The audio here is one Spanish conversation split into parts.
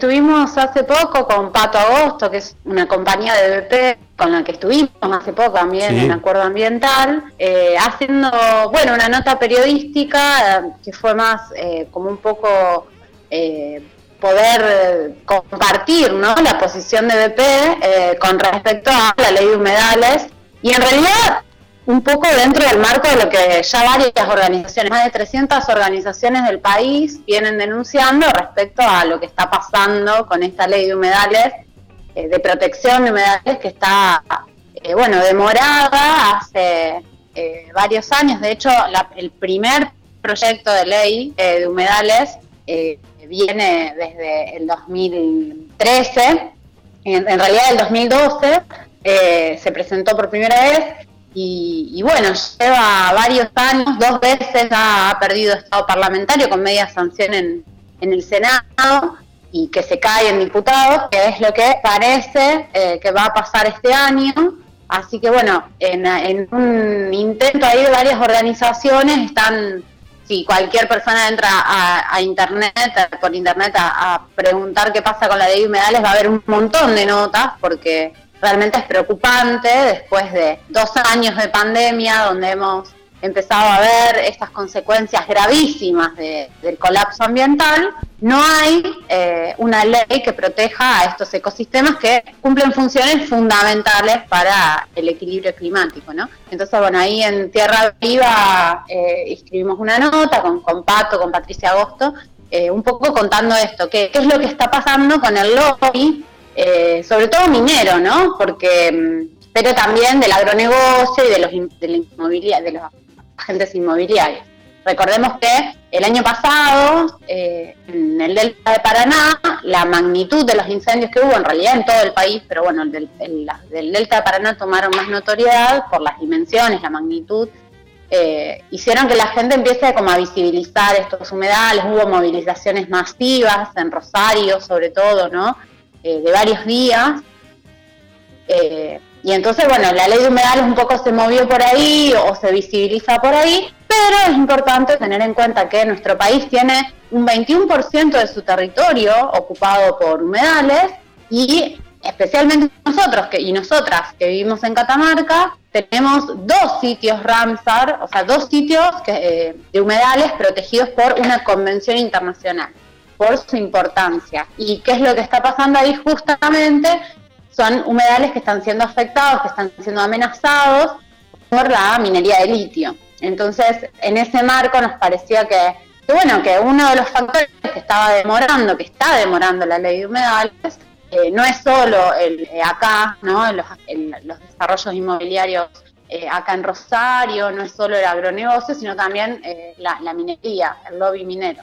Estuvimos hace poco con Pato Agosto, que es una compañía de BP con la que estuvimos hace poco también en acuerdo ambiental, eh, haciendo, bueno, una nota periodística eh, que fue más eh, como un poco poder compartir ¿no? la posición de BP con respecto a la ley de humedales. Y en realidad un poco dentro del marco de lo que ya varias organizaciones, más de 300 organizaciones del país vienen denunciando respecto a lo que está pasando con esta ley de humedales, eh, de protección de humedales que está, eh, bueno, demorada hace eh, varios años. De hecho, el primer proyecto de ley de humedales viene desde el 2013, en, en realidad el 2012 se presentó por primera vez y, bueno, lleva varios años, dos veces ha perdido estado parlamentario con media sanción en, el Senado y que se cae en diputados, que es lo que parece eh, que va a pasar este año. Así que bueno, en, un intento ahí de varias organizaciones están, si cualquier persona entra a, internet, por internet a, a, preguntar qué pasa con la de humedales, va a haber un montón de notas porque realmente es preocupante después de dos años de pandemia donde hemos empezado a ver estas consecuencias gravísimas del colapso ambiental, no hay eh, una ley que proteja a estos ecosistemas que cumplen funciones fundamentales para el equilibrio climático. ¿no? Entonces, bueno, ahí en Tierra Viva eh, escribimos una nota con, con Pato, con Patricia Agosto, eh, un poco contando esto, qué, qué es lo que está pasando con el lobby eh, sobre todo minero, ¿no? Porque, mm, pero también del agronegocio y de los, de, los agentes inmobiliarios. Recordemos que el año pasado, eh, en el Delta de Paraná, la magnitud de los incendios que hubo, en realidad en todo el país, pero bueno, el del, del Delta de Paraná tomaron más notoriedad por las dimensiones, la magnitud, eh, hicieron que la gente empiece como a visibilizar estos humedales, hubo movilizaciones masivas en Rosario sobre todo, ¿no? Eh, de varios días. Eh, y entonces, bueno, la ley de humedales un poco se movió por ahí o se visibiliza por ahí, pero es importante tener en cuenta que nuestro país tiene un 21% de su territorio ocupado por humedales y especialmente nosotros que, y nosotras que vivimos en Catamarca, tenemos dos sitios Ramsar, o sea, dos sitios eh, de humedales protegidos por una convención internacional por su importancia. ¿Y qué es lo que está pasando ahí justamente? Son humedales que están siendo afectados, que están siendo amenazados por la minería de litio. Entonces, en ese marco nos parecía que, bueno, que uno de los factores que estaba demorando, que está demorando la ley de humedales, eh, no es solo el, eh, acá, ¿no? Los, los desarrollos inmobiliarios eh, acá en Rosario, no es solo el agronegocio, sino también la minería, el lobby minero.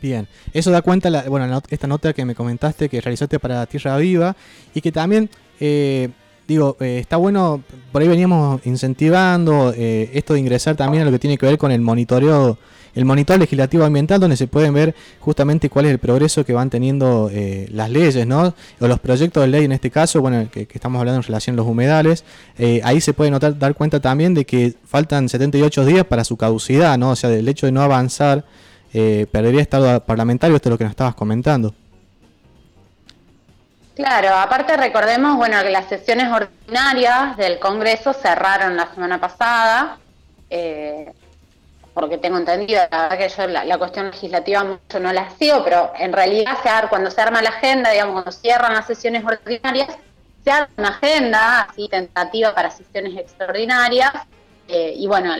Bien, eso da cuenta, la, bueno, esta nota que me comentaste que realizaste para Tierra Viva y que también, eh, digo, eh, está bueno, por ahí veníamos incentivando eh, esto de ingresar también a lo que tiene que ver con el monitoreo, el monitor legislativo ambiental, donde se pueden ver justamente cuál es el progreso que van teniendo las leyes, ¿no? O los proyectos de ley en este caso, bueno, que, que estamos hablando en relación a los humedales, ahí se puede notar, dar cuenta también de que faltan 78 días para su caducidad, ¿no? O sea, del hecho de no avanzar eh, perdería estado parlamentario, esto es lo que nos estabas comentando. Claro, aparte recordemos, bueno, que las sesiones ordinarias del Congreso cerraron la semana pasada, eh, porque tengo entendido, la verdad que yo la, cuestión legislativa mucho no la sigo, pero en realidad se cuando se arma la agenda, digamos, cuando cierran las sesiones ordinarias, se arma una agenda así tentativa para sesiones extraordinarias, eh, y bueno,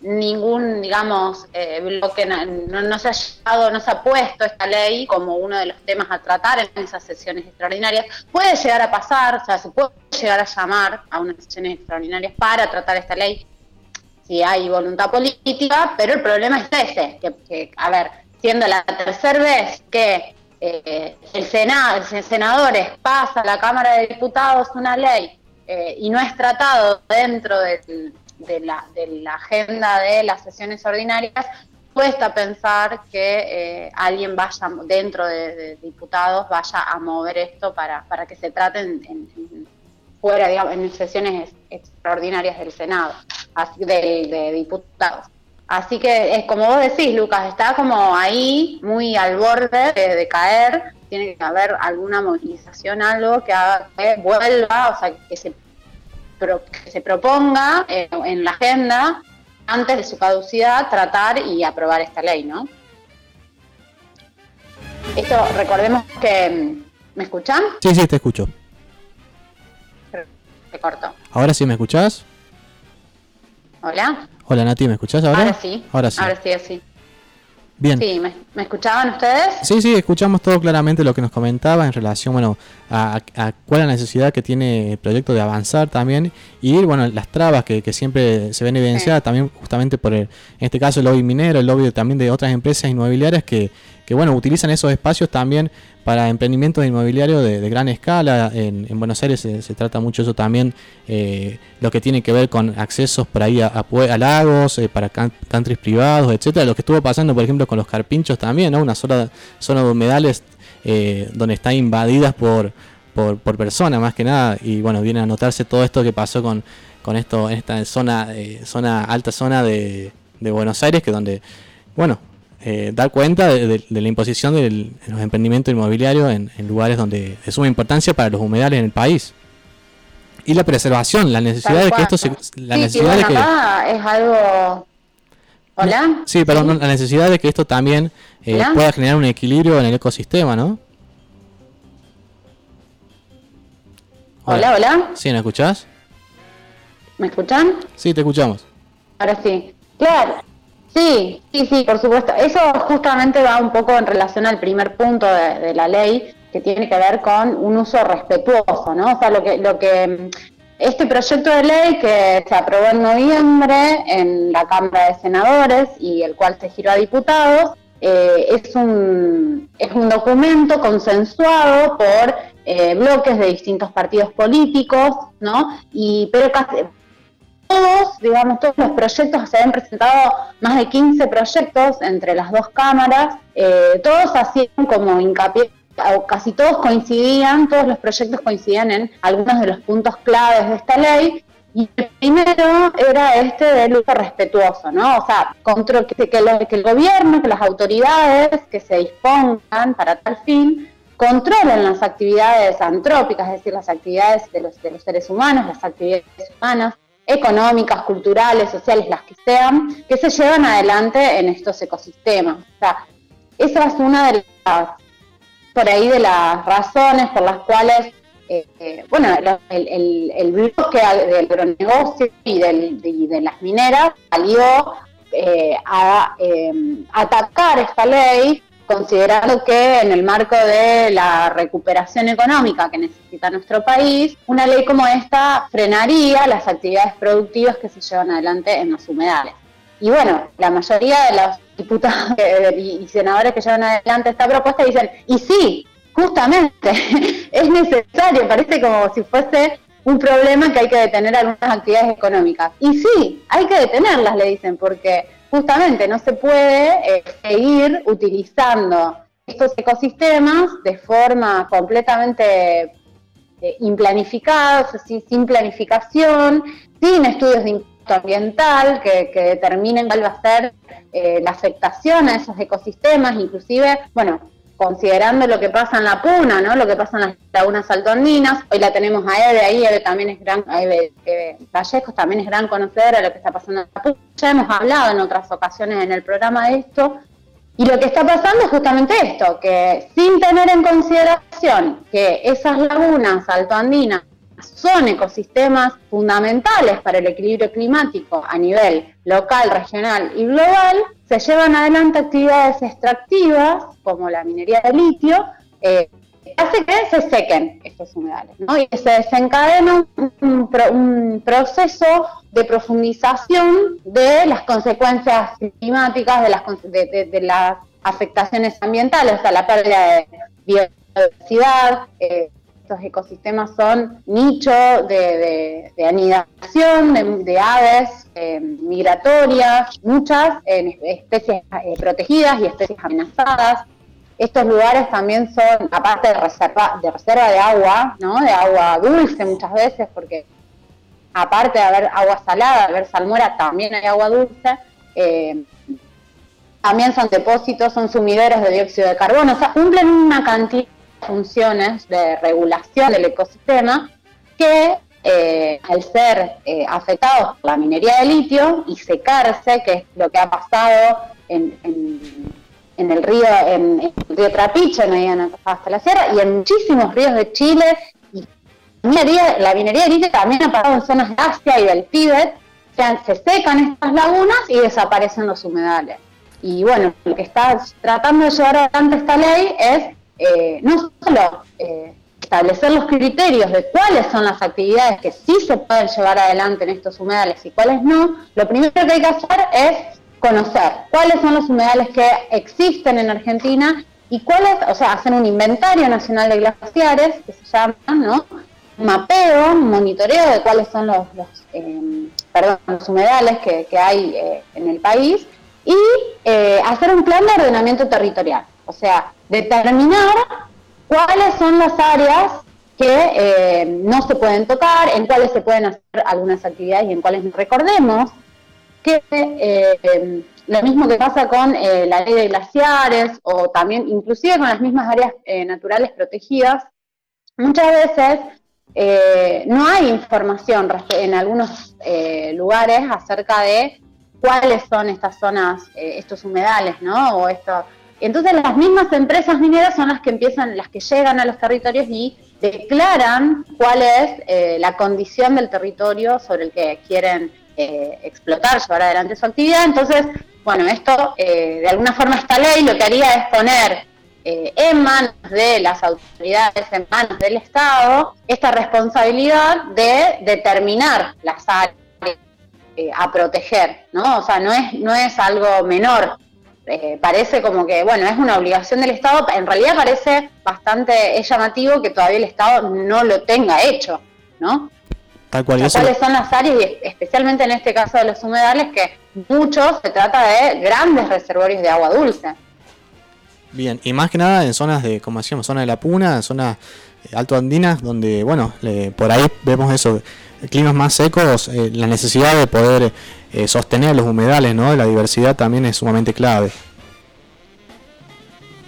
ningún, digamos, eh, bloque no, se ha llevado, no se ha puesto esta ley como uno de los temas a tratar en esas sesiones extraordinarias. Puede llegar a pasar, o sea, se puede llegar a llamar a unas sesiones extraordinarias para tratar esta ley si hay voluntad política, pero el problema es ese, que, a ver, siendo la tercera vez que eh, el Senado, el senadores pasa a la Cámara de Diputados una ley y no es tratado dentro del de la, de la agenda de las sesiones ordinarias, cuesta pensar que eh, alguien vaya dentro de, diputados vaya a mover esto para, para que se traten en, fuera, digamos, en sesiones extraordinarias del Senado, así de, diputados. Así que es como vos decís, Lucas, está como ahí muy al borde de, caer tiene que haber alguna movilización, algo que haga que vuelva, o sea, que se, que se proponga en la agenda antes de su caducidad tratar y aprobar esta ley, ¿no? Esto, recordemos que... ¿Me escuchan? Sí, sí, te escucho. Te corto. ¿Ahora sí me escuchás? Hola. Hola Nati, ¿me escuchás ahora? Ahora sí. Ahora sí. Ahora sí, sí. Bien. Sí, ¿me, escuchaban ustedes? Sí, sí, escuchamos todo claramente lo que nos comentaba en relación, bueno, a, cuál es la necesidad que tiene el proyecto de avanzar también y, bueno, las trabas que, siempre se ven evidenciadas también justamente por, el, en este caso, el lobby minero, el lobby también de otras empresas inmobiliarias que, que bueno, utilizan esos espacios también para emprendimientos inmobiliarios de, gran escala. En, en Buenos Aires se, trata mucho eso también, eh, lo que tiene que ver con accesos por ahí a, lagos, eh, para countries privados, etcétera. Lo que estuvo pasando, por ejemplo, con los carpinchos también, ¿no? Una sola zona de humedales eh, donde está invadidas por, por, personas más que nada. Y bueno, viene a notarse todo esto que pasó con, con esto, esta zona, zona alta zona de, de Buenos Aires, que donde, bueno, eh, dar cuenta de, la imposición de los emprendimientos inmobiliarios en, lugares donde es suma importancia para los humedales en el país. Y la preservación, la necesidad de que esto se... La necesidad de que, es algo... ¿Hola? Sí, perdón, la necesidad de que esto también eh, pueda generar un equilibrio en el ecosistema, ¿no? Hola, hola. ¿Sí, me escuchás? ¿Me escuchan? Sí, te escuchamos. Ahora sí. Claro, Sí, sí, sí, por supuesto. Eso justamente va un poco en relación al primer punto de, la ley, que tiene que ver con un uso respetuoso, ¿no? O sea, lo que, lo que este proyecto de ley que se aprobó en noviembre en la Cámara de Senadores y el cual se giró a diputados, eh, es, un, es un documento consensuado por eh, bloques de distintos partidos políticos, ¿no? Y, pero todos, digamos, todos los proyectos, se han presentado más de 15 proyectos entre las dos cámaras, eh, todos hacían como hincapié, o casi todos coincidían, todos los proyectos coincidían en algunos de los puntos claves de esta ley, y el primero era este del uso respetuoso, ¿no? O sea, control, que, que, que el gobierno, que las autoridades que se dispongan para tal fin, controlen las actividades antrópicas, es decir, las actividades de los, de los seres humanos, las actividades humanas, económicas, culturales, sociales, las que sean, que se llevan adelante en estos ecosistemas. O sea, esa es una de las, por ahí, de las razones por las cuales, eh, eh, bueno, el, el, bloque del agronegocio y, de las mineras salió eh, a atacar esta ley considerando que en el marco de la recuperación económica que necesita nuestro país, una ley como esta frenaría las actividades productivas que se llevan adelante en los humedales. Y bueno, la mayoría de los diputados y senadores que llevan adelante esta propuesta dicen, y sí, justamente, es necesario, parece como si fuese un problema que hay que detener algunas actividades económicas. Y sí, hay que detenerlas, le dicen, porque justamente no se puede eh, seguir utilizando estos ecosistemas de forma completamente eh, implanificada, sin planificación, sin estudios de impacto ambiental que, determinen cuál va a ser eh, la afectación a esos ecosistemas, inclusive, bueno, considerando lo que pasa en la Puna, ¿no? Lo que pasa en las lagunas altoandinas. Hoy la tenemos a Eve ahí, Eve también es gran, Eve, Vallejos también es gran conocedora de lo que está pasando en la Puna. Ya hemos hablado en otras ocasiones en el programa de esto. Y lo que está pasando es justamente esto, que sin tener en consideración que esas lagunas altoandinas son ecosistemas fundamentales para el equilibrio climático a nivel local, regional y global, se llevan adelante actividades extractivas como la minería de litio, eh, hace que se sequen estos humedales y que se desencadena un, proceso de profundización de las consecuencias climáticas, de las, de, las afectaciones ambientales, o sea, la pérdida de biodiversidad, eh, estos ecosistemas son nicho de, anidación de, aves eh, migratorias, muchas especies eh, protegidas y especies amenazadas. Estos lugares también son, aparte de reserva, de reserva de agua, ¿no? de agua dulce muchas veces, porque aparte de haber agua salada, de haber salmuera, también hay agua dulce. Eh, también son depósitos, son sumideros de dióxido de carbono, o sea, cumplen una cantidad funciones de regulación del ecosistema que eh, al ser eh, afectados por la minería de litio y secarse, que es lo que ha pasado en, el río, en, el río Trapiche, en hasta la sierra, y en muchísimos ríos de Chile, y la minería de litio también ha pasado en zonas de Asia y del Tíbet, se secan estas lagunas y desaparecen los humedales. Y bueno, lo que está tratando de llevar adelante esta ley es eh, no solo eh, establecer los criterios de cuáles son las actividades que sí se pueden llevar adelante en estos humedales y cuáles no, lo primero que hay que hacer es conocer cuáles son los humedales que existen en Argentina y cuáles, o sea, hacer un inventario nacional de glaciares, que se llama, ¿no? Mapeo, monitoreo de cuáles son los, eh, perdón, los humedales que, hay en el país y hacer un plan de ordenamiento territorial. O sea, determinar cuáles son las áreas que eh, no se pueden tocar, en cuáles se pueden hacer algunas actividades y en cuáles. Recordemos que eh, lo mismo que pasa con eh, la ley de glaciares o también inclusive con las mismas áreas naturales protegidas, muchas veces no hay información en algunos lugares acerca de cuáles son estas zonas, estos humedales, ¿no? O estos entonces las mismas empresas mineras son las que empiezan, las que llegan a los territorios y declaran cuál es eh, la condición del territorio sobre el que quieren eh, explotar, llevar adelante su actividad. Entonces, bueno, esto, eh, de alguna forma esta ley lo que haría es poner en manos de las autoridades, en manos del Estado, esta responsabilidad de determinar las áreas a proteger, ¿no? O sea, no es, no es algo menor eh, parece como que, bueno, es una obligación del Estado, en realidad parece bastante llamativo que todavía el Estado no lo tenga hecho, ¿no? Tal cual. ¿Cuáles son las áreas, y especialmente en este caso de los humedales, que muchos se trata de grandes reservorios de agua dulce? Bien, y más que nada en zonas de, como decíamos, zona de la Puna, en zonas eh, alto andinas, donde, bueno, por ahí vemos eso, climas más secos, eh, la necesidad de poder eh, sostener los humedales, ¿no? La diversidad también es sumamente clave.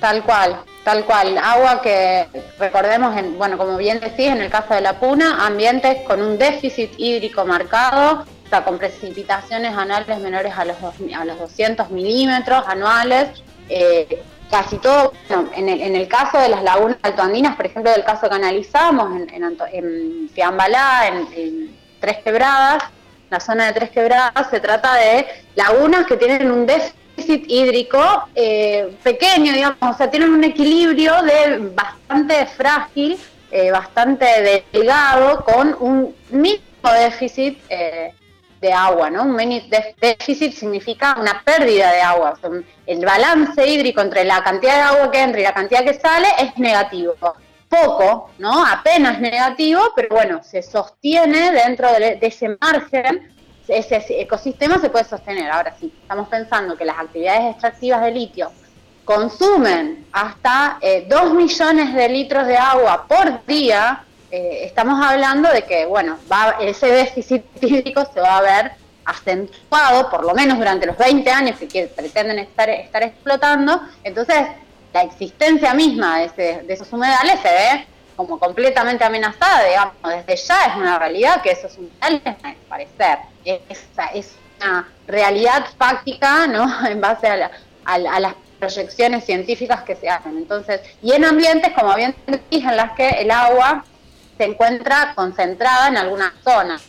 Tal cual, tal cual. Agua que recordemos, en, bueno, como bien decís, en el caso de la Puna, ambientes con un déficit hídrico marcado, o sea, con precipitaciones anuales menores a los, a los 200 milímetros anuales. Eh, casi todo, en, el, caso de las lagunas altoandinas, por ejemplo, del caso que analizamos en, en, en Fiambalá, en Tres Quebradas, la zona de Tres Quebradas, se trata de lagunas que tienen un déficit hídrico eh, pequeño, digamos, o sea, tienen un equilibrio de bastante frágil, eh, bastante delgado, con un mínimo déficit eh, de agua, ¿no? Un mínimo déficit significa una pérdida de agua. el balance hídrico entre la cantidad de agua que entra y la cantidad que sale es negativo poco, ¿no? Apenas negativo, pero bueno, se sostiene dentro de, ese margen, ese ecosistema se puede sostener. Ahora sí, estamos pensando que las actividades extractivas de litio consumen hasta eh, 2 millones de litros de agua por día, eh, estamos hablando de que, bueno, va, ese déficit hídrico se va a ver acentuado, por lo menos durante los 20 años que pretenden estar, estar explotando. Entonces, la existencia misma de, esos humedales se ve como completamente amenazada, digamos, desde ya es una realidad que esos humedales van a desaparecer. Es, es una realidad fáctica, ¿no? En base a, a, las proyecciones científicas que se hacen. Entonces, y en ambientes, como bien en las que el agua se encuentra concentrada en algunas zonas.